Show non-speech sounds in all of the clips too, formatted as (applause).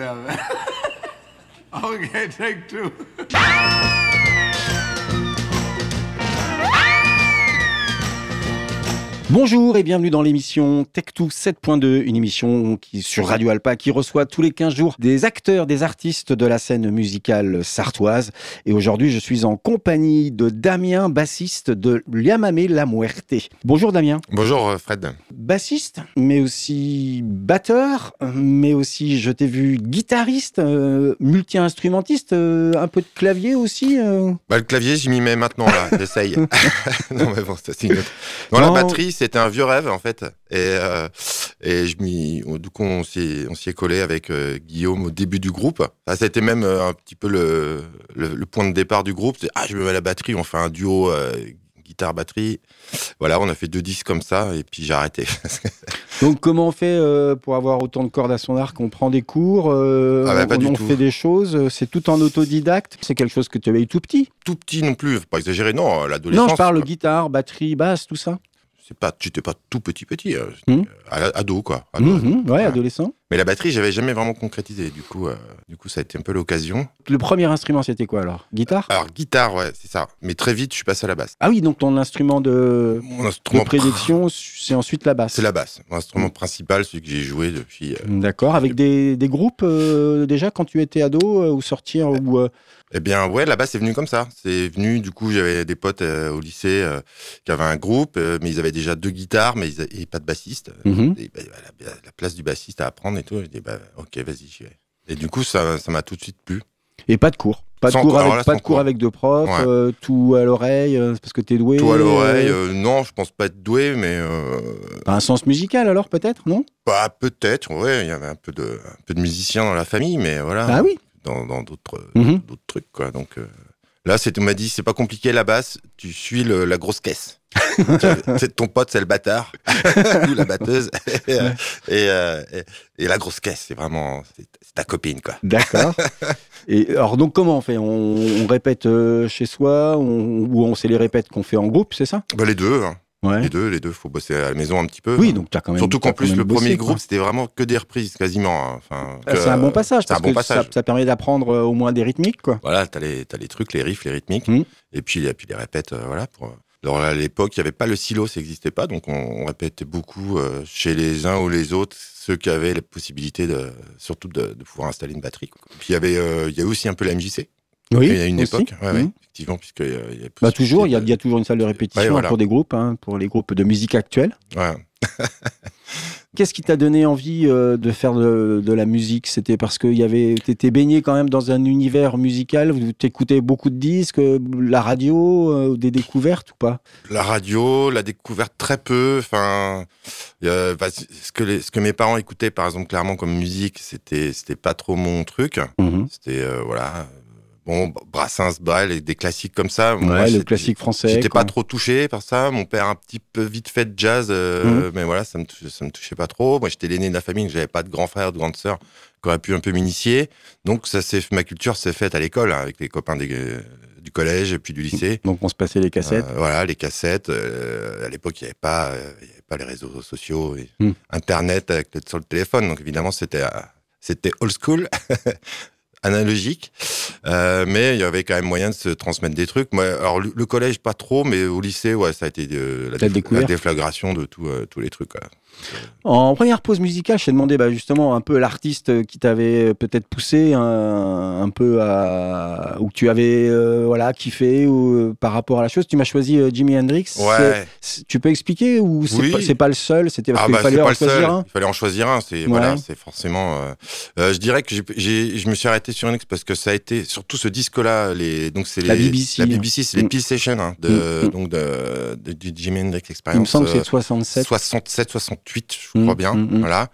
(laughs) okay, take two. (laughs) Bonjour et bienvenue dans l'émission Tech2 7.2, une émission qui sur Radio Alpa qui reçoit tous les 15 jours des acteurs, des artistes de la scène musicale sartoise. Et aujourd'hui, je suis en compagnie de Damien, bassiste de Liamame La Muerte. Bonjour Damien. Bonjour euh, Fred. Bassiste, mais aussi batteur, mais aussi, je t'ai vu, guitariste, euh, multi-instrumentiste, euh, un peu de clavier aussi. euh. Bah, le clavier, j'y m'y mets maintenant, là, (laughs) j'essaye. (laughs) non, mais bon, c'est une autre. Non. la batterie, c'était un vieux rêve, en fait. Et, euh, et je du coup, on s'y, est collé avec euh, Guillaume au début du groupe. Enfin, ça a été même euh, un petit peu le, le, le point de départ du groupe. Ah, je me mets à la batterie, on fait un duo euh, guitare-batterie. Voilà, on a fait deux disques comme ça, et puis j'ai arrêté. (laughs) Donc comment on fait euh, pour avoir autant de cordes à son arc? On prend des cours, euh, Ah bah, pas on, du on tout. fait des choses, c'est tout en autodidacte? C'est quelque chose que tu avais eu tout petit? Tout petit non plus, pas exagérer, non, l'adolescence. Non, je parle quoi. guitare, batterie, basse, tout ça. C'est pas, j'étais pas tout petit petit, euh, Hmm. euh, ado, quoi. Ado, Mhm, ouais, adolescent. Mais la batterie, j'avais jamais vraiment concrétisé. Du coup, euh, du coup, ça a été un peu l'occasion. Le premier instrument, c'était quoi alors? Guitare? Alors, guitare, ouais, c'est ça. Mais très vite, je suis passé à la basse. Ah oui, donc ton instrument de, Mon de prédilection, c'est ensuite la basse. c'est la basse. Mon instrument principal, celui que j'ai joué depuis. euh, D'accord, avec des, des groupes déjà quand tu étais ado ou sortir ou Eh bien, ouais, la basse est venue comme ça. C'est venu, du coup, j'avais des potes euh, au lycée euh, qui avaient un groupe, euh, mais ils avaient déjà deux guitares, mais ils n'avaient pas de bassiste. mhm. Et, bah, la, la place du bassiste à apprendre et tout. J'ai dit, bah, ok, vas-y, j'y vais. Et du coup, ça ça m'a tout de suite plu. et pas de cours. Pas de cours, avec, là, pas sans de cours cours. avec deux profs, Ouais. euh, tout à l'oreille, euh, parce que t'es doué. Tout à l'oreille, euh, non, je pense pas être doué, mais Un sens musical alors peut-être, non? Bah, peut-être, ouais, il y avait un peu, de, un peu de musiciens dans la famille, mais voilà. Ah oui dans d'autres Mhm. d'autres trucs quoi. Donc euh, là c'est on m'a dit c'est pas compliqué la basse. Tu suis le- la grosse caisse. (laughs) C'est ton pote c'est le bâtard. (laughs) Ou la batteuse. Et, euh, et, euh, et- et la grosse caisse c'est vraiment c'est ta copine quoi. D'accord. Et alors donc comment on fait? On, on répète euh, chez soi? On- ou on sait les répètes qu'on fait en groupe, c'est ça? Bah, les deux hein. Ouais. les deux les deux faut bosser à la maison un petit peu Oui, donc tu as quand même. surtout qu'en plus le bossé, premier quoi. groupe c'était vraiment que des reprises quasiment hein. enfin Ah, C'est un bon passage un bon que passage Ça, ça permet d'apprendre euh, au moins des rythmiques quoi. Voilà, t'as les, t'as les trucs, les riffs, les rythmiques, Mhm. et puis, et puis les répètes, euh, voilà. Pour... Alors à l'époque, il n'y avait pas le silo, ça n'existait pas, donc on, on répétait beaucoup euh, chez les uns ou les autres, ceux qui avaient la possibilité de, surtout de, de pouvoir installer une batterie. quoi. Puis il y avait, euh, il y a aussi un peu la MJC. Oui. il y a une aussi. époque, ouais, ouais, Mhm. effectivement, puisque il y a Bah toujours, il y, a, de- il y a toujours une salle de répétition Ouais, voilà. pour des groupes, hein, pour les groupes de musique actuelle. (laughs) Qu'est-ce qui t'a donné envie euh, de faire de, de la musique? C'était parce que y avait, t'étais baigné quand même dans un univers musical, où t'écoutais beaucoup de disques, euh, la radio, euh, des découvertes ou pas? La radio, la découverte très peu. Enfin, bah, ce que les- ce que mes parents écoutaient, par exemple, clairement comme musique, c'était c'était pas trop mon truc. C'était euh, voilà. Bon, Brassens, Brel et des classiques comme ça. Moi, Ouais, le c'était- classique français. J'étais pas trop touché par ça. Mon père un petit peu vite fait de jazz, euh, mais voilà, ça me, touchait, ça me touchait pas trop. Moi, j'étais l'aîné de la famille, j'avais pas de grand frère, de grande sœur qui aurait pu un peu m'initier. Donc, ça ma culture s'est faite à l'école hein, avec les copains des- euh, du collège et puis du lycée. Donc on se passait les cassettes. Euh, voilà, les cassettes. euh, à l'époque, il n'y avait pas, il y avait pas les réseaux sociaux, et Hmm. Internet avec le, sur le téléphone. Donc évidemment, c'était, c'était old school, (laughs) analogique. Euh, mais il y avait quand même moyen de se transmettre des trucs. Moi, alors le, le collège pas trop, mais au lycée, ouais, ça a été euh, la, déf- déflagration de tout, euh, tous les trucs. quoi. En première pause musicale, je t'ai demandé bah, justement un peu l'artiste qui t'avait peut-être poussé un, un peu à où tu avais euh, voilà kiffé ou euh, par rapport à la chose. Tu m'as choisi euh, Jimi Hendrix. Ouais. Tu peux expliquer ou c'est Oui. pas, le seul C'était parce Ah qu'il bah, fallait en choisir un? Il fallait en choisir un. C'est Ouais. voilà, c'est forcément. euh, euh, je dirais que je me suis arrêté sur Hendrix parce que ça a été surtout ce disque-là. Les donc c'est La BBC. La BBC, c'est les. Peel Sessions hein, de Mm, donc de, de- du Jimi Hendrix Experience. Il me semble que euh, c'est 67. 67, 68, je Mm, crois bien. mm, mm. Voilà.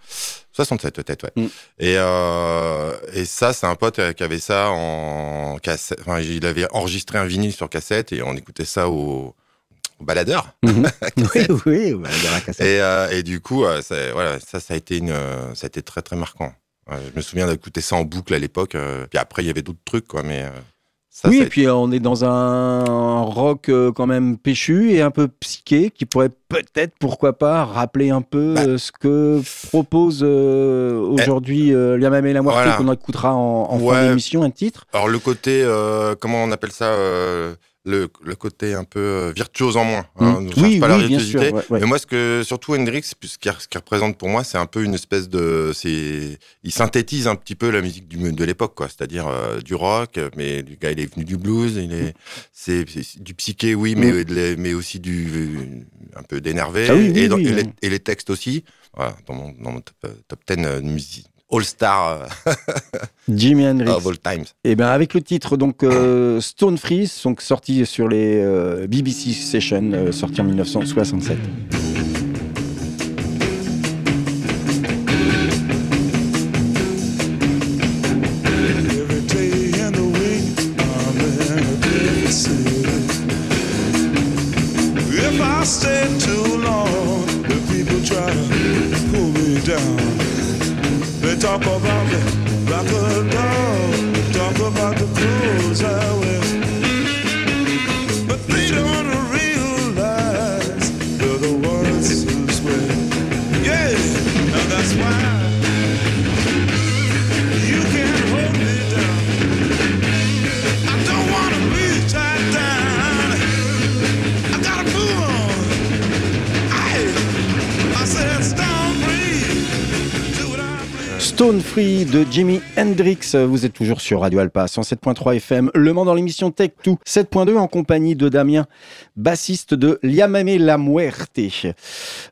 67 peut-être, ouais. Mm. Et, euh, et ça, c'est un pote euh, qui avait ça en cassette. Enfin, il avait enregistré un vinyle sur cassette et on écoutait ça au, au baladeur. (laughs) Mhm. oui, oui, bah, dans la cassette. Et, euh, et du coup, ça, voilà, ça, ça a été une, ça a été très très marquant. Ouais, je me souviens d'écouter ça en boucle à l'époque. puis après, il y avait d'autres trucs, quoi, mais Ça, oui, et puis euh, on est dans un rock euh, quand même péchu et un peu psyché qui pourrait peut-être, pourquoi pas, rappeler un peu Bah. euh, ce que propose euh, aujourd'hui euh, Liamame et la Voilà. qu'on écoutera en, en fin d'émission, un titre. Alors le côté, euh, comment on appelle ça le, le côté un peu euh, virtuose en moins. hein, on ne cherche oui, pas la oui, virtuosité. ouais, ouais. Mais moi, ce que surtout Hendrix, ce qu'il représente pour moi, c'est un peu une espèce de, il synthétise un petit peu la musique du, de l'époque, quoi. C'est-à-dire euh, du rock, mais le gars, il est venu du blues, il est, c'est, du psyché, oui, mais, Mm. mais aussi du, un peu d'énervé, Ah et, les, et les textes aussi. Voilà, dans mon, dans mon top, euh, top 10 euh, de musique. All Star (laughs) Jimi Hendrix. of All Times. Et bien avec le titre donc euh, Stone Freeze, donc sorti sur les euh, BBC Sessions, euh, sorti en 1967. Talk about Free de Jimi Hendrix. Vous êtes toujours sur Radio Alpa 107.3 FM. Le Mans dans l'émission Tech 2 7.2 en compagnie de Damien, bassiste de Liamame La Muerte.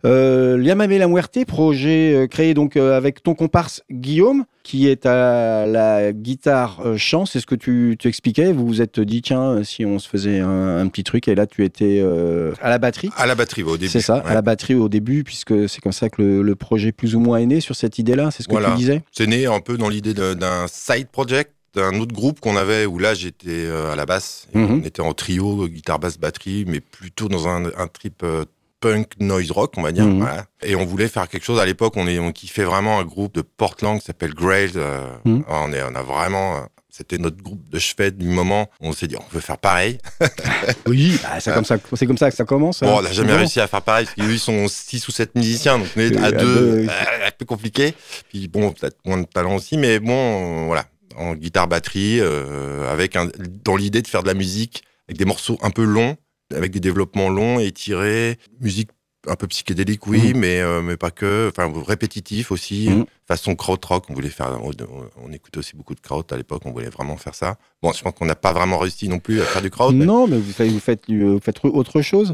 Euh, Liamame La Muerte, projet euh, créé donc euh, avec ton comparse Guillaume, qui est à la guitare euh, chant. C'est ce que tu, tu expliquais. Vous vous êtes dit, tiens, si on se faisait un, un petit truc, et là tu étais euh, à la batterie. À la batterie, au début. C'est ça, ouais. à la batterie au début, puisque c'est comme ça que le, le projet plus ou moins est né sur cette idée-là, c'est ce que Voilà. tu disais? C'est né un peu dans l'idée d'un side project d'un autre groupe qu'on avait où là j'étais euh, à la basse. Et Mhm. On était en trio, euh, guitare, basse, batterie, mais plutôt dans un, un trip euh, punk noise rock, on va dire. Mhm. voilà. Et on voulait faire quelque chose. À l'époque, on, est, on kiffait vraiment un groupe de Portland qui s'appelle Grail. euh, Mhm. on, est, on a vraiment. euh, C'était notre groupe de chevet du moment. On s'est dit, on veut faire pareil. (laughs) Oui, bah, c'est comme ça, c'est comme ça que ça commence. Bon, hein, on n'a jamais réussi à faire pareil, parce qu'eux, ils sont 6 ou 7 musiciens, donc on est à à deux, deux, euh, un peu compliqué. Puis bon, peut-être moins de talent aussi, mais bon, voilà, en guitare-batterie, euh, avec un, dans l'idée de faire de la musique avec des morceaux un peu longs, avec des développements longs et tirés, musique un peu psychédélique, oui, Mhm. mais, euh, mais pas que, enfin répétitif aussi, Mhm. Façon krautrock, on voulait faire, on, on écoutait aussi beaucoup de kraut à l'époque, on voulait vraiment faire ça. Bon, je pense qu'on n'a pas vraiment réussi non plus à faire du kraut, mais Non, mais vous faites, vous faites, euh, vous faites autre chose.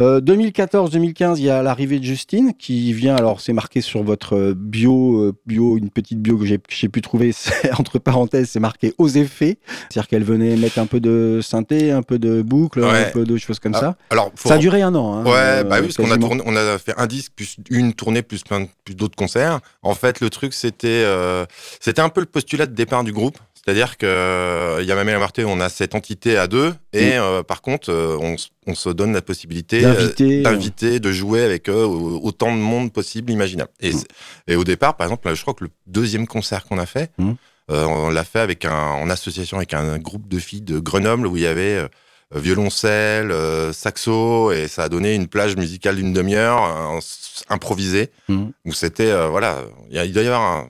Euh, 2014-2015, il y a l'arrivée de Justine qui vient. Alors, c'est marqué sur votre bio, euh, bio, une petite bio que j'ai pu trouver. (laughs) Entre parenthèses, c'est marqué aux effets. C'est-à-dire qu'elle venait mettre un peu de synthé, un peu de boucle, un peu de choses comme Ah, ça. alors Ça a duré un an. hein, Ouais, euh, bah oui, parce qu'on a, quasiment. tourné- on a fait un disque, plus une tournée, plus plein plus d'autres concerts. En fait, le truc, c'était euh, c'était un peu le postulat de départ du groupe. C'est-à-dire que euh, Yamame et la Marté, on a cette entité à deux, et euh, par contre, euh, on, on se donne la possibilité euh, D'inviter, d'inviter, de jouer avec eux autant de monde possible imaginable. Et, Mm. et au départ, par exemple, je crois que le deuxième concert qu'on a fait, Mm. euh, on l'a fait avec un, en association avec un groupe de filles de Grenoble où il y avait euh, violoncelle, euh, saxo, et ça a donné une plage musicale d'une demi-heure, euh, improvisée, Mhm. où c'était, euh, voilà, il y a- il doit y avoir un,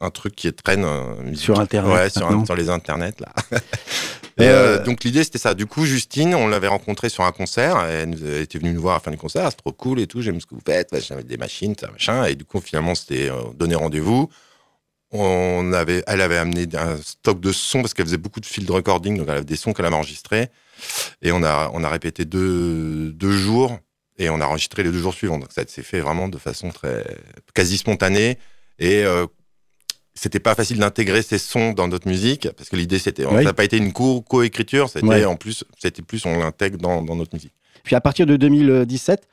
un truc qui traîne euh, Sur Internet, ouais, sur, les internets là. (laughs) Et Euh, euh, donc l'idée c'était ça. Du coup, Justine, on l'avait rencontrée sur un concert. Elle était venue nous voir à la fin du concert. C'est trop cool et tout. J'aime ce que vous faites. Ouais, J'avais des machines, ça machin. Et du coup, finalement, c'était euh, donner rendez-vous. On avait, elle avait amené un stock de sons parce qu'elle faisait beaucoup de field recording, donc elle avait des sons qu'elle avait enregistrés. Et on a, on a répété deux, deux jours et on a enregistré les deux jours suivants. Donc ça s'est fait vraiment de façon très quasi spontanée et euh, c'était pas facile d'intégrer ces sons dans notre musique parce que l'idée c'était, Oui. ça n'a pas été une co- coécriture, c'était Ouais. en plus, c'était plus on l'intègre dans, dans notre musique. Puis à partir de 2017,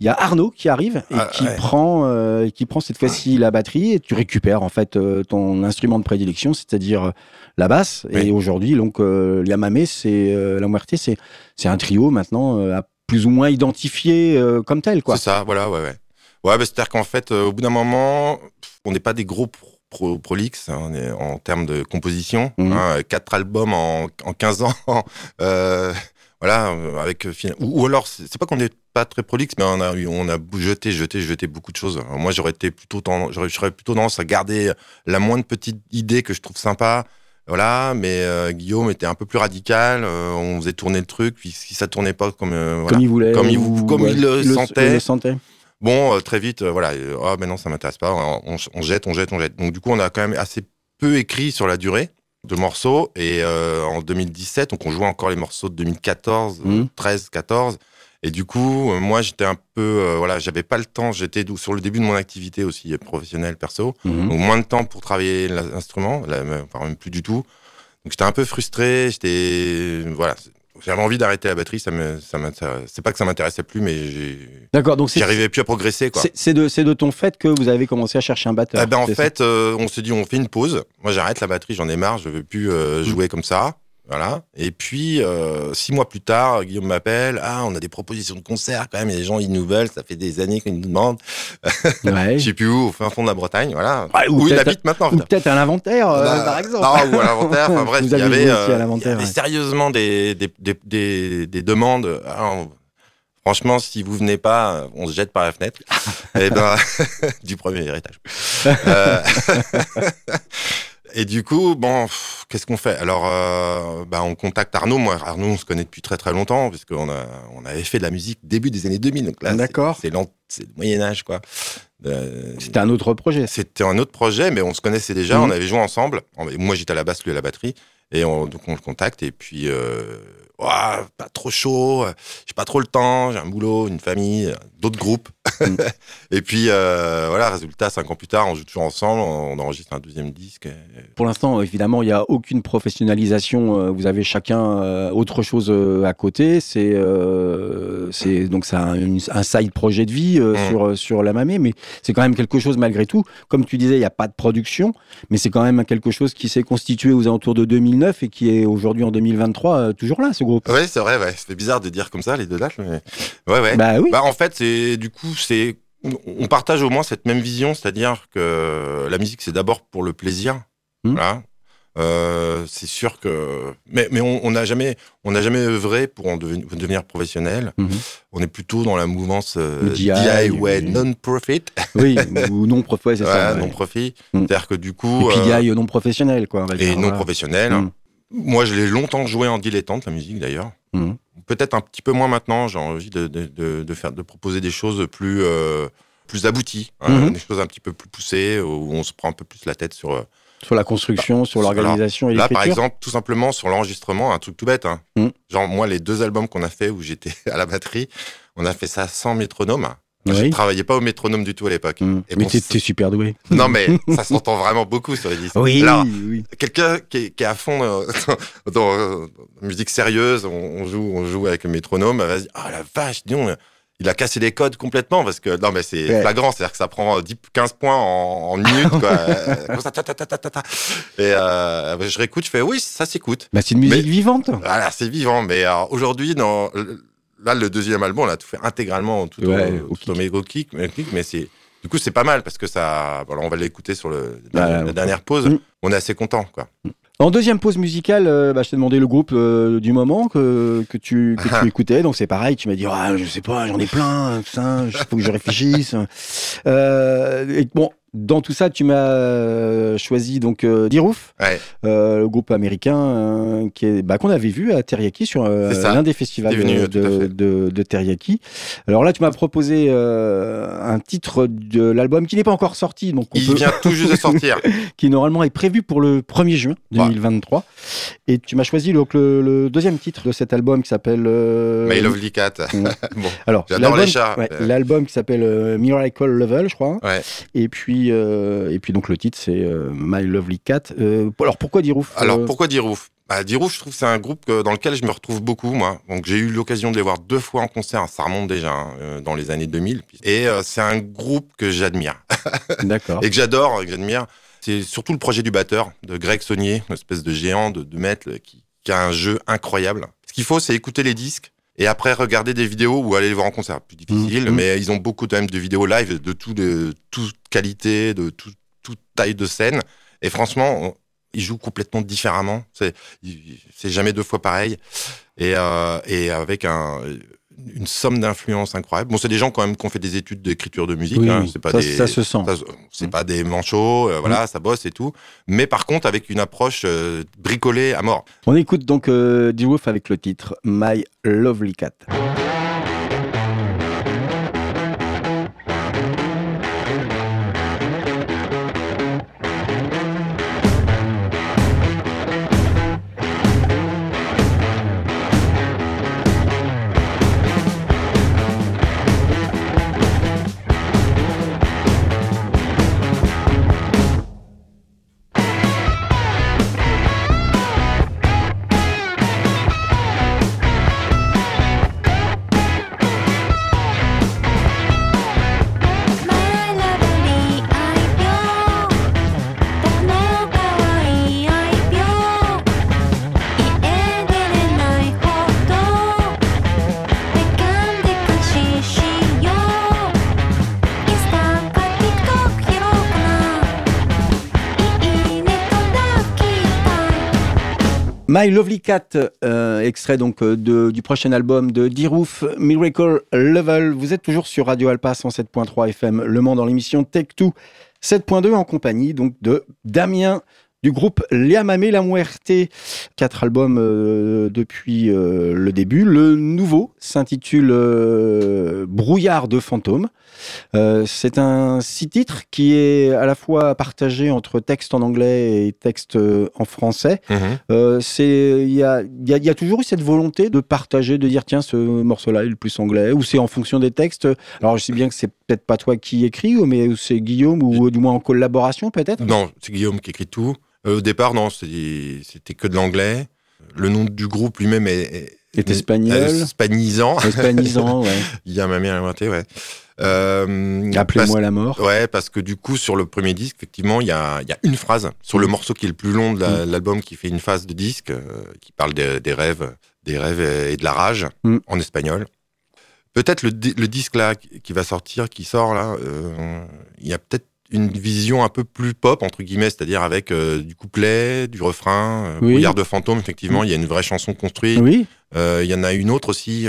il y a Arnaud qui arrive et Ah, qui ouais. prend, euh, qui prend cette fois-ci la batterie et tu récupères en fait euh, ton instrument de prédilection, c'est-à-dire euh, la basse. Oui. Et aujourd'hui, donc euh, Liamame, c'est la Muerte, c'est c'est un trio maintenant plus ou moins identifié comme tel, quoi. C'est ça, voilà, ouais, ouais. Ouais, bah, c'est-à-dire qu'en fait, au bout d'un moment, on n'est pas des gros pro- pro, prolixe on est en termes de composition. Mhm. hein, quatre albums en, en 15 ans. (laughs) voilà, euh, avec euh, ou, ou alors c'est pas qu'on n'est pas très prolixe, mais on a on a jeté, jeté, jeté beaucoup de choses. Alors, moi, j'aurais été plutôt tendance, j'aurais plutôt tendance à garder la moindre petite idée que je trouve sympa. Voilà, mais euh, Guillaume était un peu plus radical. euh, on faisait tourner le truc, puis si ça tournait pas comme euh, voilà. Comme il voulait. Comme il- ou- comme il le sentait. le sentait. Bon, très vite, voilà, ah ben non, ça m'intéresse pas. On, on jette, on jette, on jette. Donc du coup, on a quand même assez peu écrit sur la durée de morceaux. Et euh, en 2017, donc on jouait encore les morceaux de 2014, euh, Mhm. 13, 14. Et du coup, euh, moi, j'étais un peu, euh, voilà, j'avais pas le temps. J'étais sur le début de mon activité aussi professionnelle, perso. Mhm. Donc moins de temps pour travailler l'instrument, enfin même plus du tout. Donc j'étais un peu frustré. J'étais, voilà, j'avais envie d'arrêter la batterie. Ça me, ça c'est pas que ça m'intéressait plus, mais j'ai- D'accord, donc j'arrivais plus à progresser, quoi. c'est- de, c'est de ton fait que vous avez commencé à chercher un batteur. Eh ben, en fait, euh, on s'est dit, on fait une pause. Moi, j'arrête la batterie, j'en ai marre, je veux plus euh, Mm. jouer comme ça. Voilà. Et puis, euh, six mois plus tard, Guillaume m'appelle. Ah, on a des propositions de concert quand même. Il y a des gens, ils nous veulent. Ça fait des années qu'ils nous demandent. (laughs) Ouais. Je sais plus où, au fin fond de la Bretagne. Voilà. Ouais, ou où il habite maintenant. Ou peut-être à l'inventaire, euh, Bah, par exemple. Non, ou à l'inventaire. Enfin (laughs) bref, il y avait, euh, il y avait ouais. sérieusement des, des, des, des, des demandes. Alors, franchement, si vous venez pas, on se jette par la fenêtre. (laughs) et ben, du premier étage. Et du coup, bon, qu'est-ce qu'on fait? Alors, euh, bah, on contacte Arnaud. Moi, Arnaud, on se connaît depuis très très longtemps, parce qu'on a, on avait fait de la musique début des années 2000. Donc là, c'est- D'accord. C'est c'est le Moyen Âge, quoi. Euh, C'était un autre projet. c'était un autre projet, mais on se connaissait déjà, Mhm. on avait joué ensemble. En- Moi, j'étais à la basse, lui à la batterie. Et on, donc, on le contacte. Et puis, euh, Pas trop chaud, euh, j'ai pas trop le temps, j'ai un boulot, une famille, d'autres groupes. Mhm. (laughs) et puis, euh, voilà, résultat, cinq ans plus tard, on joue toujours ensemble, on enregistre un deuxième disque. Pour l'instant, évidemment, il n'y a aucune professionnalisation. euh, Vous avez chacun autre chose à côté. C'est euh, c'est donc ça un, un side projet de vie euh, Mm. sur sur la Mamé, mais c'est quand même quelque chose malgré tout. Comme tu disais, il n'y a pas de production, mais c'est quand même quelque chose qui s'est constitué aux alentours de 2009 et qui est aujourd'hui en 2023 euh, toujours là, ce groupe. Ouais, c'est vrai, ouais. C'est bizarre de dire comme ça les deux dates, mais ouais, ouais. Bah oui. Bah, en fait, c'est du coup, c'est on partage au moins cette même vision, c'est-à-dire que la musique, c'est d'abord pour le plaisir. Hmm. Voilà. Euh, c'est sûr que, mais, mais on n'a jamais, on n'a jamais œuvré pour en deveni- pour devenir professionnel. Mhm. On est plutôt dans la mouvance euh, Le DIY, ouais, oui. non-profit, (laughs) Oui, ou non prof, (laughs) ouais, c'est ça. Ouais. non-profit. Hmm. C'est-à-dire que du Et coup, puis euh, DIY non professionnel, quoi. on va et dire, non voilà. professionnel. Hmm. Moi, je l'ai longtemps joué en dilettante, la musique d'ailleurs. Mhm. Peut-être un petit peu moins maintenant. J'ai envie de, de, de, de faire, de proposer des choses plus, euh, plus abouties, hein, Mhm. des choses un petit peu plus poussées, où on se prend un peu plus la tête sur. euh, Sur la construction, sur Alors, l'organisation et Là, par exemple, tout simplement sur l'enregistrement, un truc tout bête. hein. Mhm. Genre, moi, les deux albums qu'on a fait où j'étais (laughs) à la batterie, on a fait ça sans métronome. Je Oui. travaillais pas au métronome du tout à l'époque. Et Mais bon, t'es super doué. Non, mais (laughs) ça s'entend vraiment beaucoup sur les disques. Oui, Alors, oui. quelqu'un qui, est- qui est à fond dans, euh, (laughs) dans la musique sérieuse, on, on joue, on joue avec le métronome, elle va se dire Ah la vache, dis donc, il a cassé les codes complètement parce que non, mais c'est Ouais. flagrant, c'est-à-dire que ça prend 10, 15 points en, en quoi. Euh, (laughs) comme ça, ta. Et euh, je réécoute, je fais Oui, ça s'écoute. Bah, c'est une musique Mais- vivante. Voilà, c'est vivant, mais aujourd'hui, dans. Là, le deuxième album, on a tout fait intégralement, tout, Ouais, au, au tout kick, mais c'est. Du coup, c'est pas mal parce que ça. On va l'écouter sur le, la, la dernière pause. Mm. On est assez content, quoi. En deuxième pause musicale, euh, bah, je t'ai demandé le groupe euh, du moment que, que, tu, que tu (laughs) écoutais. Donc c'est pareil, tu m'as dit, ah, je sais pas, j'en ai plein, ça, il faut que je réfléchisse. Euh, et bon, dans tout ça, tu m'as euh, choisi donc euh, Dirouf, Ouais. euh, le groupe américain euh, qui est bah, qu'on avait vu à Teriyaki sur l'un des festivals venu, de, de, de Teriyaki. Alors là, tu m'as proposé un titre de l'album qui n'est pas encore sorti, donc on Il peut, vient tout juste de sortir. (laughs) qui normalement est prévu pour le 1er juin 2023. Et tu m'as choisi donc le, le deuxième titre de cet album qui s'appelle. My Lovely Cat. (laughs) Bon, Alors, J'adore l'album- les chats. ouais. L'album qui s'appelle Miracle Level, je crois. ouais. Et puis, euh, et puis donc le titre c'est euh, My Lovely Cat. Euh, alors pourquoi Dirouf Alors, pourquoi Dirouf? Bah, Dirouf, je trouve c'est un groupe dans lequel je me retrouve beaucoup, moi. Donc, j'ai eu l'occasion de les voir deux fois en concert. Ça remonte déjà hein, dans les années 2000. Et euh, c'est un groupe que j'admire. (laughs) D'accord. et que j'adore, et que j'admire. C'est surtout le projet du batteur, de Greg Saunier, une espèce de géant de 2 mètres, euh, qui, qui a un jeu incroyable. Ce qu'il faut, c'est écouter les disques et après regarder des vidéos ou aller les voir en concert. Plus difficile, Mhm. mais ils ont beaucoup quand même de vidéos live de tout, de toute qualité, de tout, toute taille de scène. Et franchement, on- il joue complètement différemment. C'est jamais deux fois pareil. Et, euh, et avec un, une somme d'influence incroyable. Bon, c'est des gens quand même qui ont fait des études d'écriture de musique. Oui, hein. C'est pas ça, des, ça se sent. c'est pas des manchots, euh, voilà, ça bosse et tout. Mais par contre, avec une approche euh, bricolée à mort. On écoute donc euh, D-Wolf avec le titre My Lovely Cat. My Lovely Cat, euh, extrait donc euh, du prochain album de D-Roof, Miracle Level. Vous êtes toujours sur Radio Alpa 107.3 FM Le Mans dans l'émission Tech2 7.2 en compagnie donc de Damien du groupe Liamame La Muerte. Quatre albums euh, depuis euh, le début. Le nouveau s'intitule euh, Brouillard de fantômes. C'est un six titres qui est à la fois partagé entre texte en anglais et texte en français. C'est il y a, y a toujours eu cette volonté de partager, de dire tiens ce morceau-là est le plus anglais ou c'est en fonction des textes. Alors je sais bien que c'est peut-être pas toi qui écris, mais c'est Guillaume ou du moins en collaboration peut-être? Non, c'est Guillaume qui écrit tout. Euh, au départ, non, c'était que de l'anglais. Le nom du groupe lui-même est, est, Est espagnol. est hispanisant. Hispanisant, (laughs) ouais. Il y a ma mère inventée, ouais. Euh, Appelez-moi la mort. Ouais, parce que du coup, sur le premier disque, effectivement, il y a, il y a une phrase sur le Mm. morceau qui est le plus long de la- l'album, qui fait une phase de disque, euh, qui parle des, des rêves, des rêves et de la rage Mm. en espagnol. Peut-être le, di- le disque là qui va sortir, qui sort là, euh, il y a peut-être une vision un peu plus pop entre guillemets, c'est-à-dire avec euh, du couplet, du refrain, euh, Oui. Brouillard de fantôme. Effectivement, il y a une vraie chanson construite. Oui. Euh, Il y en a une autre aussi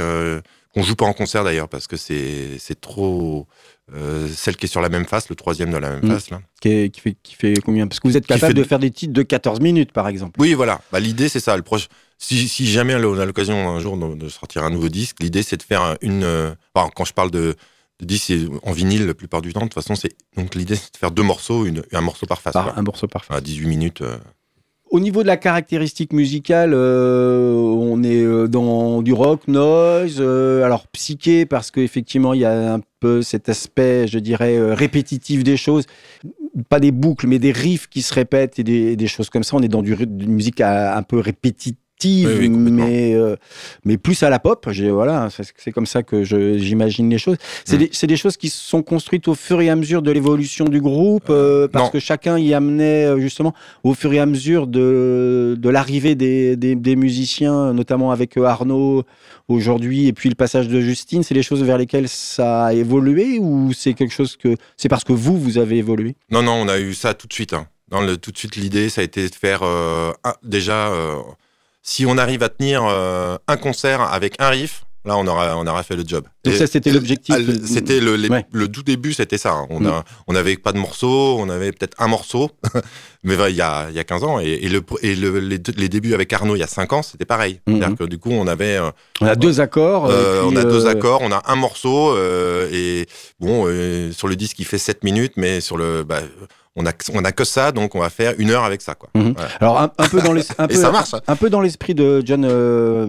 qu'on joue pas en concert d'ailleurs parce que c'est c'est trop euh, celle qui est sur la même face, le troisième de la même Mm. face là. Qui, est- qui fait, qui fait combien? Parce que vous êtes capable de de- faire des titres de 14 minutes par exemple. Oui, voilà. Bah, l'idée c'est ça. Le proche. Si, si jamais on a l'occasion un jour de, de sortir un nouveau disque, l'idée c'est de faire une. euh, enfin, quand je parle de, de disque, c'est en vinyle la plupart du temps. De toute façon, c'est donc l'idée c'est de faire deux morceaux, une, un morceau par face. Par quoi. un morceau parfait. À 18 minutes. euh. Au niveau de la caractéristique musicale, euh, on est euh, dans du rock, noise, euh, alors psyché parce qu'effectivement il y a un peu cet aspect, je dirais, répétitif des choses, pas des boucles, mais des riffs qui se répètent et des, des choses comme ça. On est dans du, musique à- un peu répétitive, Oui, oui, complètement. mais euh, mais plus à la pop. Voilà, c'est comme ça que j'imagine les choses. C'est Mm. des, des choses qui sont construites au fur et à mesure de l'évolution du groupe, euh, parce non. que chacun y amenait euh, justement au fur et à mesure de, de l'arrivée des, des, des musiciens, notamment avec euh, Arnaud aujourd'hui, et puis le passage de Justine, c'est les choses vers lesquelles ça a évolué ou c'est quelque chose que c'est parce que vous, vous avez évolué? Non, non, on a eu ça tout de suite. hein. Dans le, tout de suite, l'idée, ça a été de faire euh, un- déjà, euh, si on arrive à tenir euh, un concert avec un riff, là, on aura, on aura fait le job. Donc Et- ça, c'était l'objectif. Le- C'était le, les- Ouais. le tout début, c'était ça. hein. On Mm. a, on n'avait pas de morceaux, on avait peut-être un morceau, (laughs) mais voilà, il y a, il y a 15 ans. Et, et le, et le- les, débuts avec Arnaud, il y a 5 ans, c'était pareil. Mhm. C'est-à-dire que du coup, on avait, euh, On a deux accords. euh, puis, on a deux accords, on a un morceau, et bon, sur le disque, il fait 7 minutes, mais sur le, bah, on a, on a que ça, donc on va faire une heure avec ça, quoi. Mhm. Voilà. Alors un, un peu dans les, un (laughs) Et peu, ça marche. un peu dans l'esprit de John euh,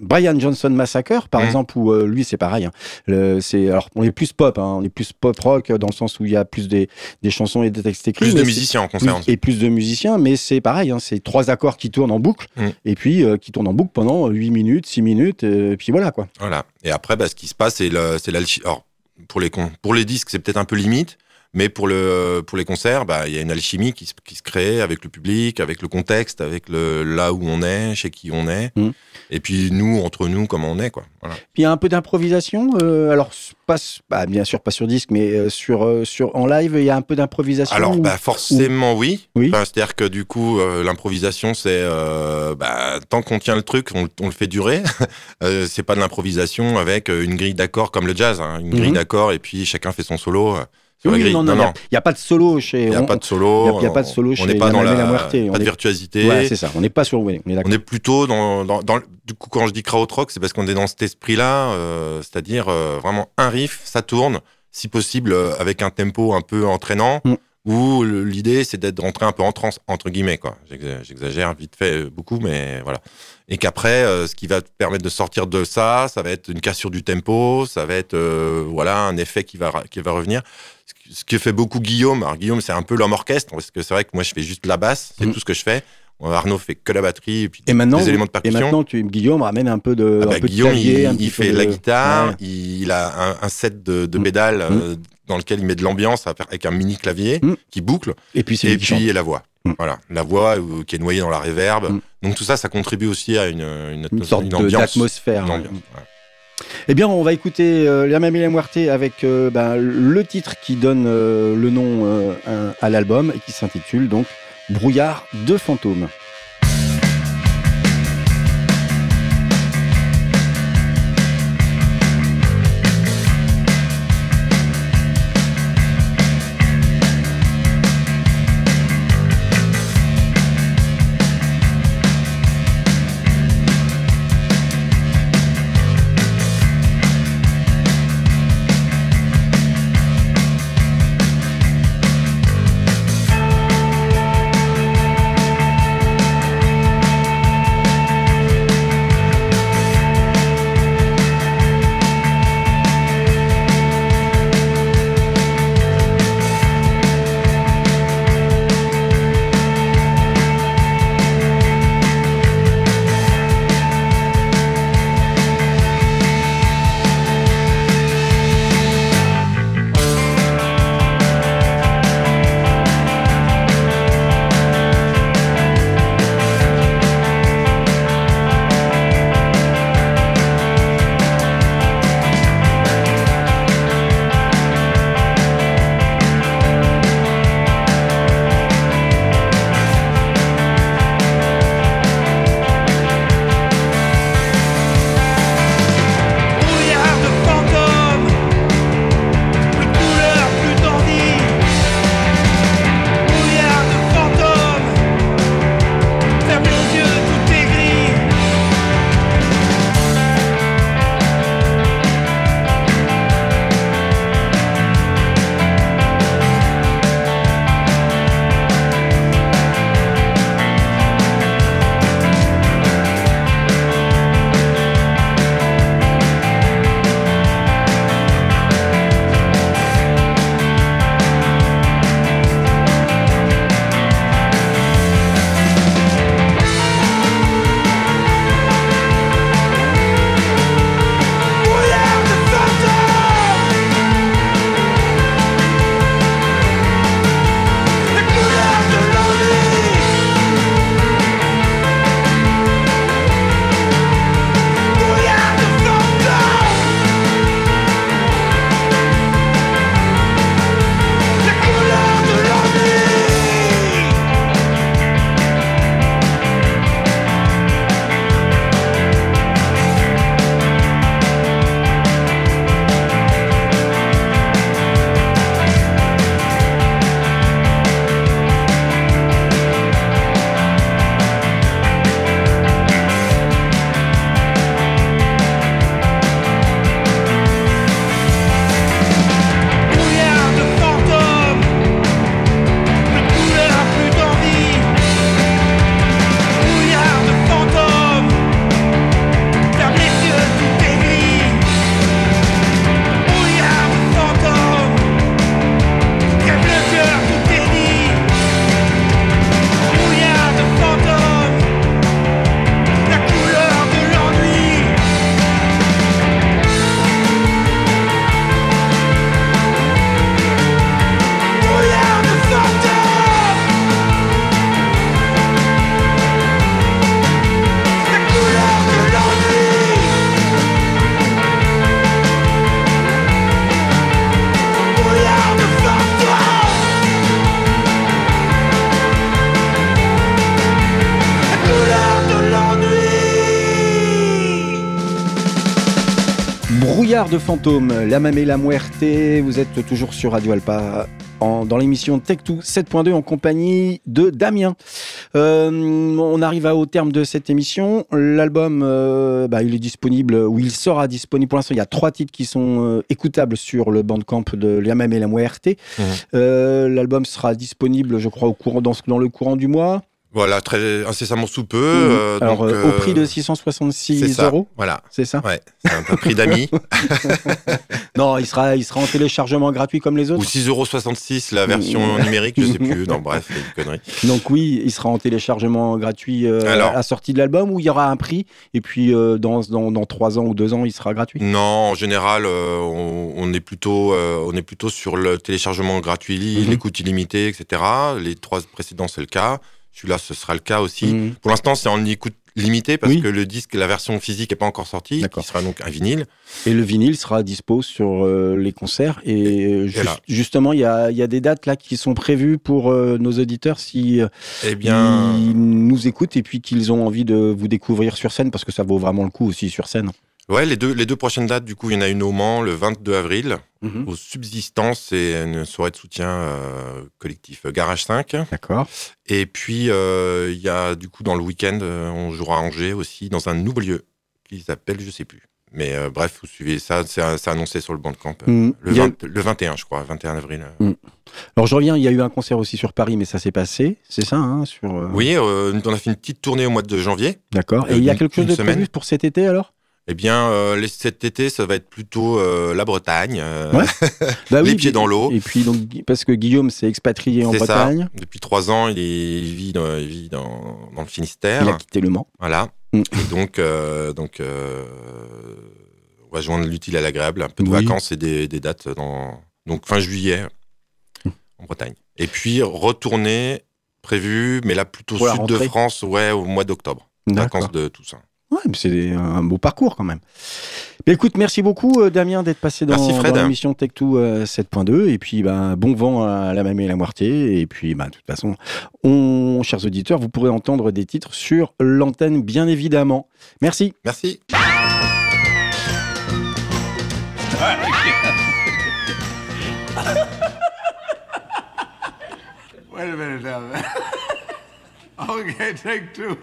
Brian Johnson Massacre par Mhm. exemple où euh, lui c'est pareil. hein. Le- c'est alors on est plus pop, hein, on est plus pop rock euh, dans le sens où il y a plus des, des chansons et des textes écrits. Plus de musiciens en concert. et plus de musiciens, mais c'est pareil, hein, c'est trois accords qui tournent en boucle Mhm. et puis euh, qui tournent en boucle pendant 8 minutes, 6 minutes, et puis voilà quoi. Voilà. Et après, bah, ce qui se passe, c'est l'alchimie. Alors, pour les, pour les disques, c'est peut-être un peu limite, Mais pour le pour les concerts, bah il y a une alchimie qui se, qui se crée avec le public, avec le contexte, avec le là où on est, chez qui on est, Mm. et puis nous entre nous comment on est quoi. Voilà. Puis il y a un peu d'improvisation. euh, alors, pas, bah, bien sûr, pas sur disque, mais euh, sur, euh, sur, en live, il y a un peu d'improvisation. Alors, ou- bah, forcément, oui. Oui. Enfin, C'est-à-dire que du coup, euh, l'improvisation, c'est euh, bah, tant qu'on tient le truc, on, on le fait durer. (laughs) c'est pas de l'improvisation avec une grille d'accords comme le jazz, hein, une grille Mhm. d'accords et puis chacun fait son solo sur la Oui, grille. non, non, il n'y a, pas de solo chez. il n'y a on- pas de solo. il a- a pas de solo on chez n'est pas dans la, on pas de est- virtuosité. Ouais, c'est ça. On n'est pas sur. oui, on est on est plutôt dans, dans, dans du coup quand je dis krautrock, c'est parce qu'on est dans cet esprit-là, euh, c'est-à-dire euh, vraiment un riff, ça tourne, si possible euh, avec un tempo un peu entraînant, Mm. Où l'idée c'est d'être rentré un peu en transe entre guillemets quoi. J'exa- J'exagère vite fait euh, beaucoup, mais voilà. Et qu'après, euh, ce qui va te permettre de sortir de ça, ça va être une cassure du tempo, ça va être euh, voilà un effet qui va qui va revenir. Ce que fait beaucoup Guillaume. Alors Guillaume, c'est un peu l'homme orchestre parce que c'est vrai que moi je fais juste la basse, c'est Mm. tout ce que je fais. Arnaud fait que la batterie et puis Et maintenant, des éléments de et percussion. maintenant tu, Guillaume ramène un peu de, Ah un bah, peu de Guillaume, clavier, il, un il petit fait de la de- guitare, Ouais. il a un, un set de, de Mm. pédales euh, dans lequel il met de l'ambiance avec un mini clavier Mm. qui boucle, Et puis c'est et puis la voix. Mm. Voilà, la voix euh, qui est noyée dans la réverb. Mm. Donc tout ça, ça contribue aussi à une, une, une sorte de- d'atmosphère. Eh bien, on va écouter euh, La Mamie et la Muerte avec euh, ben, le titre qui donne euh, le nom à l'album et qui s'intitule donc Brouillard de fantômes.「De fantômes, la mamé la muerte, vous êtes toujours sur Radio Alpa en- dans l'émission Tech2 7.2 en compagnie de Damien. Euh, on arrive à- au terme de cette émission. L'album, euh, bah, il est disponible, ou il sera disponible pour l'instant. Il y a trois titres qui sont euh, écoutables sur le bandcamp de La mamé la muerte. Mhm. Euh, L'album sera disponible, je crois, au courant, dans, dans le courant du mois. Voilà, très incessamment sous peu. Mhm. euh, Alors, donc, euh, au euh, prix de c'est 666 ça. euros, Voilà. c'est ça Ouais, c'est un, prix d'amis. (laughs) (laughs) Non, il sera, il sera en téléchargement gratuit comme les autres. Ou 6,66€ la version numérique, je sais plus. Non, bref, (laughs) c'est une connerie. Donc oui, il sera en téléchargement gratuit euh, Alors. à la sortie de l'album ou il y aura un prix et puis dans, dans, dans 3 ans ou 2 ans, il sera gratuit. Non, en général, on, on est plutôt, on est plutôt sur le téléchargement gratuit, Mhm. l'écoute illimitée, etc. Les trois précédents, c'est le cas. Celui-là, ce sera le cas aussi. Mhm. Pour l'instant, c'est en écoute limitée parce Oui. que le disque, la version physique n'est pas encore sortie, qui sera donc un vinyle. Et le vinyle sera dispo sur euh, les concerts et, euh, et juste- là. justement, il y a, y a des dates là qui sont prévues pour euh, nos auditeurs si Eh bien, ils nous écoutent et puis qu'ils ont envie de vous découvrir sur scène parce que ça vaut vraiment le coup aussi sur scène. Ouais, les deux, les deux prochaines dates, du coup, il y en a une au Mans le 22 avril. Mhm. Au Subsistance, c'est une soirée de soutien euh, collectif euh, Garage 5. D'accord. Et puis, euh, il y a du coup, dans le week-end, on jouera à Angers aussi, dans un nouveau lieu qui s'appelle, je sais plus. Mais euh, bref, vous suivez ça, c'est annoncé sur le Bandcamp. Mhm. Le, Il y a- 20 le 21, je crois, 21 avril. euh. Alors je reviens, il y a eu un concert aussi sur Paris, mais ça s'est passé, c'est ça hein, sur. euh, Oui, euh, on a fait une petite tournée au mois de janvier. D'accord. Et il y a quelque chose de prévu pour cet été alors? Eh bien, euh, cet été, ça va être plutôt euh, la Bretagne. euh, Ouais. (laughs) Bah Les pieds dans l'eau. Et puis donc parce que Guillaume s'est expatrié en ça. Bretagne, Depuis trois ans, il, est- il vit, dans, il vit dans, dans le Finistère. il a quitté le Mans. Voilà. Mm. Et donc, donc on va joindre l'utile à l'agréable, un peu de Oui. vacances et des, des dates dans donc fin juillet Mm. en Bretagne. Et puis retourner prévu, mais là plutôt Pour sud de. France, ouais, au mois d'octobre, vacances de Toussaint. Ouais, mais c'est un beau parcours quand même. Mais écoute, merci beaucoup euh, Damien d'être passé dans, dans l'émission Tech2 euh, 7.2 et puis ben bon vent à la mamie et la moitié et puis ben de toute façon, on chers auditeurs, vous pourrez entendre des titres sur l'antenne bien évidemment. Merci. Merci. Wait a minute now. (laughs) okay, take two.